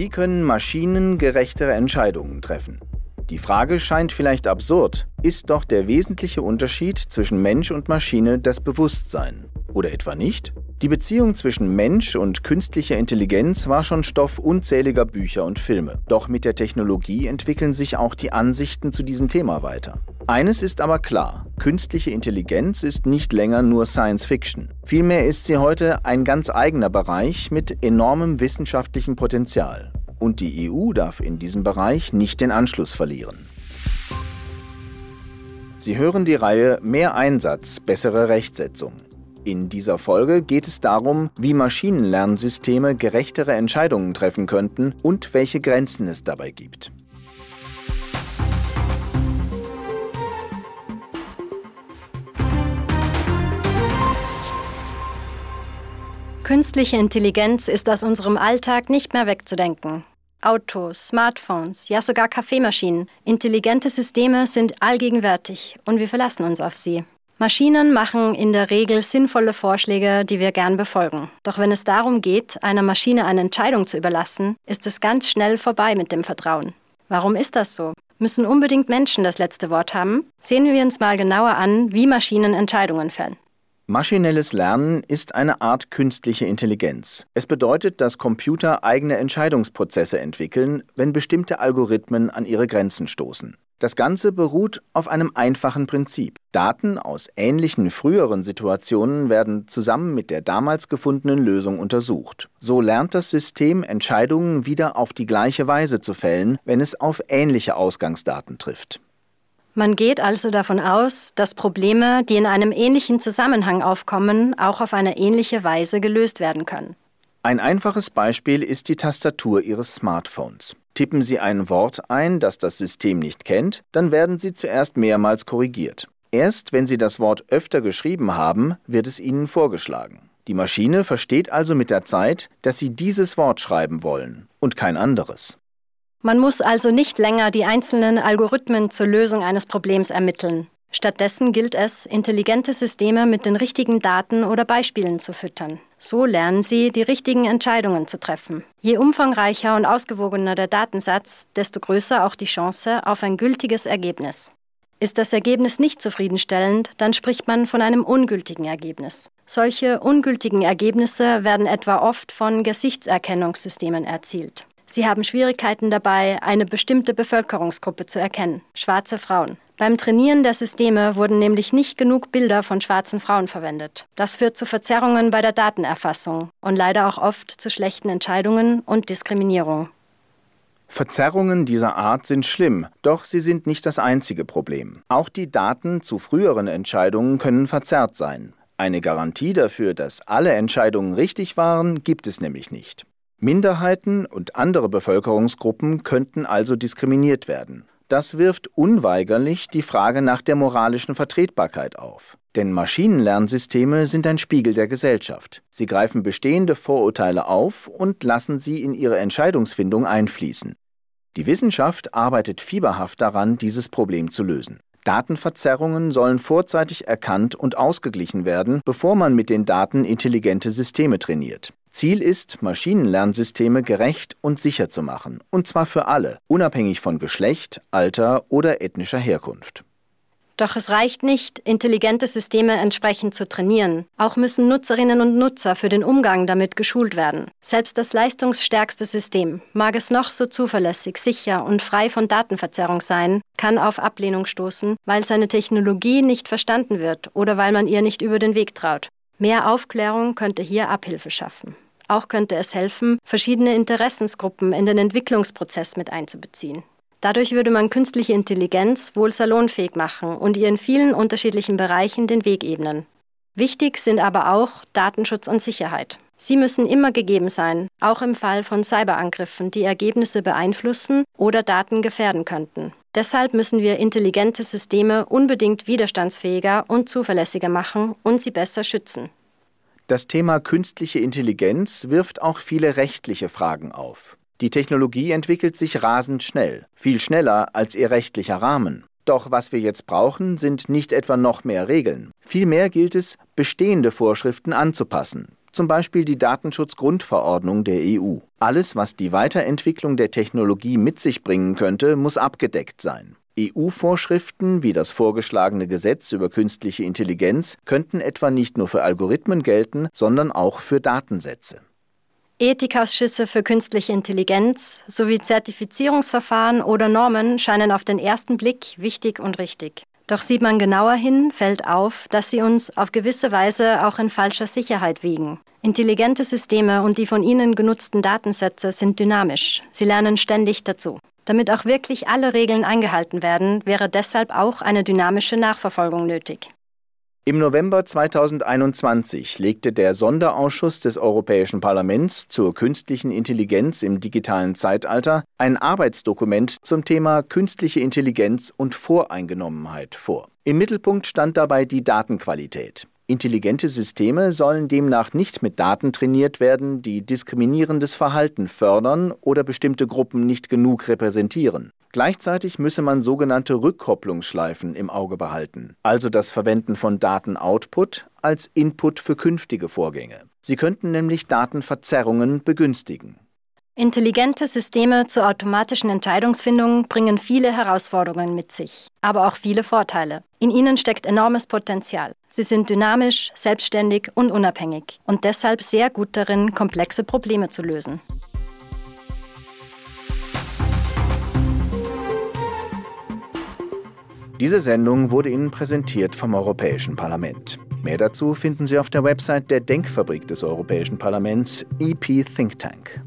Wie können Maschinen gerechtere Entscheidungen treffen? Die Frage scheint vielleicht absurd, ist doch der wesentliche Unterschied zwischen Mensch und Maschine das Bewusstsein. Oder etwa nicht? Die Beziehung zwischen Mensch und künstlicher Intelligenz war schon Stoff unzähliger Bücher und Filme. Doch mit der Technologie entwickeln sich auch die Ansichten zu diesem Thema weiter. Eines ist aber klar, künstliche Intelligenz ist nicht länger nur Science Fiction. Vielmehr ist sie heute ein ganz eigener Bereich mit enormem wissenschaftlichem Potenzial. Und die EU darf in diesem Bereich nicht den Anschluss verlieren. Sie hören die Reihe Mehr Einsatz, bessere Rechtsetzung. In dieser Folge geht es darum, wie Maschinenlernsysteme gerechtere Entscheidungen treffen könnten und welche Grenzen es dabei gibt. Künstliche Intelligenz ist aus unserem Alltag nicht mehr wegzudenken. Autos, Smartphones, ja sogar Kaffeemaschinen. Intelligente Systeme sind allgegenwärtig und wir verlassen uns auf sie. Maschinen machen in der Regel sinnvolle Vorschläge, die wir gern befolgen. Doch wenn es darum geht, einer Maschine eine Entscheidung zu überlassen, ist es ganz schnell vorbei mit dem Vertrauen. Warum ist das so? Müssen unbedingt Menschen das letzte Wort haben? Sehen wir uns mal genauer an, wie Maschinen Entscheidungen fällen. Maschinelles Lernen ist eine Art künstliche Intelligenz. Es bedeutet, dass Computer eigene Entscheidungsprozesse entwickeln, wenn bestimmte Algorithmen an ihre Grenzen stoßen. Das Ganze beruht auf einem einfachen Prinzip. Daten aus ähnlichen früheren Situationen werden zusammen mit der damals gefundenen Lösung untersucht. So lernt das System Entscheidungen wieder auf die gleiche Weise zu fällen, wenn es auf ähnliche Ausgangsdaten trifft. Man geht also davon aus, dass Probleme, die in einem ähnlichen Zusammenhang aufkommen, auch auf eine ähnliche Weise gelöst werden können. Ein einfaches Beispiel ist die Tastatur Ihres Smartphones. Tippen Sie ein Wort ein, das das System nicht kennt, dann werden Sie zuerst mehrmals korrigiert. Erst wenn Sie das Wort öfter geschrieben haben, wird es Ihnen vorgeschlagen. Die Maschine versteht also mit der Zeit, dass Sie dieses Wort schreiben wollen und kein anderes. Man muss also nicht länger die einzelnen Algorithmen zur Lösung eines Problems ermitteln. Stattdessen gilt es, intelligente Systeme mit den richtigen Daten oder Beispielen zu füttern. So lernen sie, die richtigen Entscheidungen zu treffen. Je umfangreicher und ausgewogener der Datensatz, desto größer auch die Chance auf ein gültiges Ergebnis. Ist das Ergebnis nicht zufriedenstellend, dann spricht man von einem ungültigen Ergebnis. Solche ungültigen Ergebnisse werden etwa oft von Gesichtserkennungssystemen erzielt. Sie haben Schwierigkeiten dabei, eine bestimmte Bevölkerungsgruppe zu erkennen, schwarze Frauen. Beim Trainieren der Systeme wurden nämlich nicht genug Bilder von schwarzen Frauen verwendet. Das führt zu Verzerrungen bei der Datenerfassung und leider auch oft zu schlechten Entscheidungen und Diskriminierung. Verzerrungen dieser Art sind schlimm, doch sie sind nicht das einzige Problem. Auch die Daten zu früheren Entscheidungen können verzerrt sein. Eine Garantie dafür, dass alle Entscheidungen richtig waren, gibt es nämlich nicht. Minderheiten und andere Bevölkerungsgruppen könnten also diskriminiert werden. Das wirft unweigerlich die Frage nach der moralischen Vertretbarkeit auf. Denn Maschinenlernsysteme sind ein Spiegel der Gesellschaft. Sie greifen bestehende Vorurteile auf und lassen sie in ihre Entscheidungsfindung einfließen. Die Wissenschaft arbeitet fieberhaft daran, dieses Problem zu lösen. Datenverzerrungen sollen vorzeitig erkannt und ausgeglichen werden, bevor man mit den Daten intelligente Systeme trainiert. Ziel ist, Maschinenlernsysteme gerecht und sicher zu machen, und zwar für alle, unabhängig von Geschlecht, Alter oder ethnischer Herkunft. Doch es reicht nicht, intelligente Systeme entsprechend zu trainieren. Auch müssen Nutzerinnen und Nutzer für den Umgang damit geschult werden. Selbst das leistungsstärkste System, mag es noch so zuverlässig, sicher und frei von Datenverzerrung sein, kann auf Ablehnung stoßen, weil seine Technologie nicht verstanden wird oder weil man ihr nicht über den Weg traut. Mehr Aufklärung könnte hier Abhilfe schaffen. Auch könnte es helfen, verschiedene Interessensgruppen in den Entwicklungsprozess mit einzubeziehen. Dadurch würde man künstliche Intelligenz wohl salonfähig machen und ihr in vielen unterschiedlichen Bereichen den Weg ebnen. Wichtig sind aber auch Datenschutz und Sicherheit. Sie müssen immer gegeben sein, auch im Fall von Cyberangriffen, die Ergebnisse beeinflussen oder Daten gefährden könnten. Deshalb müssen wir intelligente Systeme unbedingt widerstandsfähiger und zuverlässiger machen und sie besser schützen. Das Thema künstliche Intelligenz wirft auch viele rechtliche Fragen auf. Die Technologie entwickelt sich rasend schnell, viel schneller als ihr rechtlicher Rahmen. Doch was wir jetzt brauchen, sind nicht etwa noch mehr Regeln. Vielmehr gilt es, bestehende Vorschriften anzupassen, zum Beispiel die Datenschutzgrundverordnung der EU. Alles, was die Weiterentwicklung der Technologie mit sich bringen könnte, muss abgedeckt sein. EU-Vorschriften wie das vorgeschlagene Gesetz über künstliche Intelligenz könnten etwa nicht nur für Algorithmen gelten, sondern auch für Datensätze. Ethikausschüsse für künstliche Intelligenz sowie Zertifizierungsverfahren oder Normen scheinen auf den ersten Blick wichtig und richtig. Doch sieht man genauer hin, fällt auf, dass sie uns auf gewisse Weise auch in falscher Sicherheit wiegen. Intelligente Systeme und die von ihnen genutzten Datensätze sind dynamisch. Sie lernen ständig dazu. Damit auch wirklich alle Regeln eingehalten werden, wäre deshalb auch eine dynamische Nachverfolgung nötig. Im November 2021 legte der Sonderausschuss des Europäischen Parlaments zur künstlichen Intelligenz im digitalen Zeitalter ein Arbeitsdokument zum Thema künstliche Intelligenz und Voreingenommenheit vor. Im Mittelpunkt stand dabei die Datenqualität. Intelligente Systeme sollen demnach nicht mit Daten trainiert werden, die diskriminierendes Verhalten fördern oder bestimmte Gruppen nicht genug repräsentieren. Gleichzeitig müsse man sogenannte Rückkopplungsschleifen im Auge behalten, also das Verwenden von Datenoutput als Input für künftige Vorgänge. Sie könnten nämlich Datenverzerrungen begünstigen. Intelligente Systeme zur automatischen Entscheidungsfindung bringen viele Herausforderungen mit sich, aber auch viele Vorteile. In ihnen steckt enormes Potenzial. Sie sind dynamisch, selbstständig und unabhängig und deshalb sehr gut darin, komplexe Probleme zu lösen. Diese Sendung wurde Ihnen präsentiert vom Europäischen Parlament. Mehr dazu finden Sie auf der Website der Denkfabrik des Europäischen Parlaments EP Think Tank.